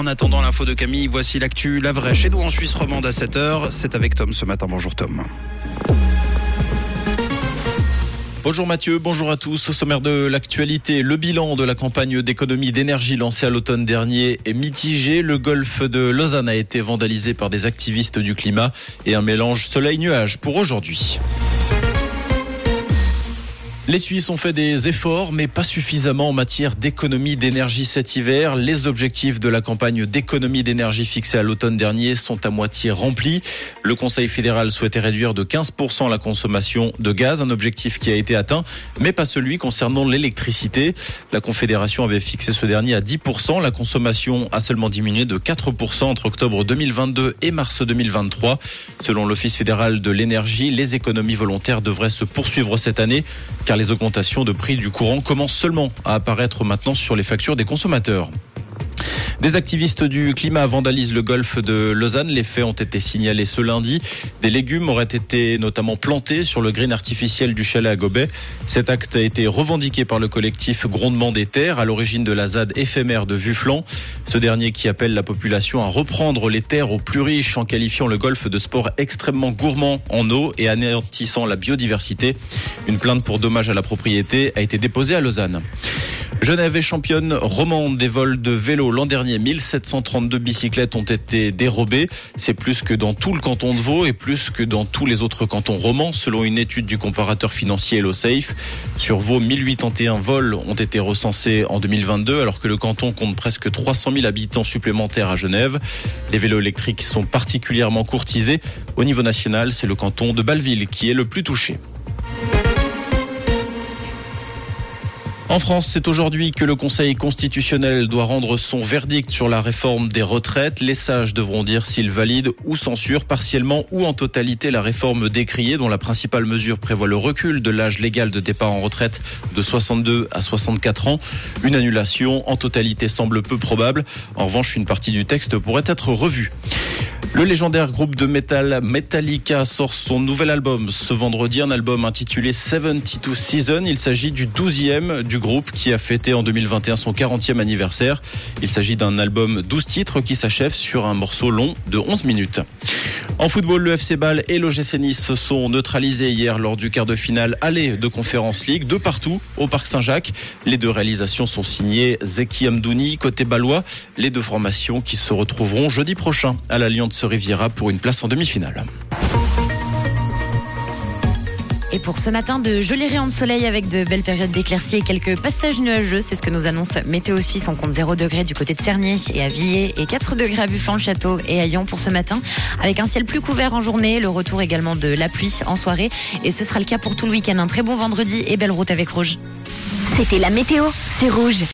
En attendant l'info de Camille, voici l'actu, la vraie chez nous en Suisse romande à 7h. C'est avec Tom ce matin. Bonjour Tom. Bonjour Mathieu, bonjour à tous. Au sommaire de l'actualité, le bilan de la campagne d'économie d'énergie lancée à l'automne dernier est mitigé. Le golfe de Lausanne a été vandalisé par des activistes du climat et un mélange soleil-nuage pour aujourd'hui. Les Suisses ont fait des efforts, mais pas suffisamment en matière d'économie d'énergie cet hiver. Les objectifs de la campagne d'économie d'énergie fixée à l'automne dernier sont à moitié remplis. Le Conseil fédéral souhaitait réduire de 15% la consommation de gaz, un objectif qui a été atteint, mais pas celui concernant l'électricité. La Confédération avait fixé ce dernier à 10%. La consommation a seulement diminué de 4% entre octobre 2022 et mars 2023. Selon l'Office fédéral de l'énergie, les économies volontaires devraient se poursuivre cette année, car les augmentations de prix du courant commencent seulement à apparaître maintenant sur les factures des consommateurs. Des activistes du climat vandalisent le golfe de Lausanne. Les faits ont été signalés ce lundi. Des légumes auraient été notamment plantés sur le green artificiel du chalet à Gobet. Cet acte a été revendiqué par le collectif Grondement des Terres, à l'origine de la ZAD éphémère de Vufflan. Ce dernier qui appelle la population à reprendre les terres aux plus riches en qualifiant le golfe de sport extrêmement gourmand en eau et anéantissant la biodiversité. Une plainte pour dommage à la propriété a été déposée à Lausanne. Genève est championne romande des vols de vélo. L'an dernier, 1732 bicyclettes ont été dérobées. C'est plus que dans tout le canton de Vaud et plus que dans tous les autres cantons romans, selon une étude du comparateur financier HelloSafe. Sur Vaud, 1081 vols ont été recensés en 2022, alors que le canton compte presque 300 000 habitants supplémentaires à Genève. Les vélos électriques sont particulièrement courtisés. Au niveau national, c'est le canton de Balleville qui est le plus touché. En France, c'est aujourd'hui que le Conseil constitutionnel doit rendre son verdict sur la réforme des retraites. Les sages devront dire s'ils valident ou censurent partiellement ou en totalité la réforme décriée dont la principale mesure prévoit le recul de l'âge légal de départ en retraite de 62 à 64 ans. Une annulation en totalité semble peu probable. En revanche, une partie du texte pourrait être revue. Le légendaire groupe de métal Metallica sort son nouvel album ce vendredi, un album intitulé 72 Season. Il s'agit du 12e du groupe qui a fêté en 2021 son 40e anniversaire. Il s'agit d'un album 12 titres qui s'achève sur un morceau long de 11 minutes. En football, le FC Bâle et l'OGC Nice se sont neutralisés hier lors du quart de finale aller de Conférence League, de partout au Parc Saint-Jacques. Les deux réalisations sont signées Zeki Amdouni, côté balois. Les deux formations qui se retrouveront jeudi prochain à l'Alliance Riviera pour une place en demi-finale. Et pour ce matin, de jolis rayons de soleil avec de belles périodes d'éclaircies et quelques passages nuageux. C'est ce que nous annonce Météo Suisse. On compte 0 degré du côté de Cernier et à Villers et 4 degrés à Buffon-le-Château et à Lyon pour ce matin. Avec un ciel plus couvert en journée, le retour également de la pluie en soirée. Et ce sera le cas pour tout le week-end. Un très bon vendredi et belle route avec Rouge. C'était la météo, c'est Rouge.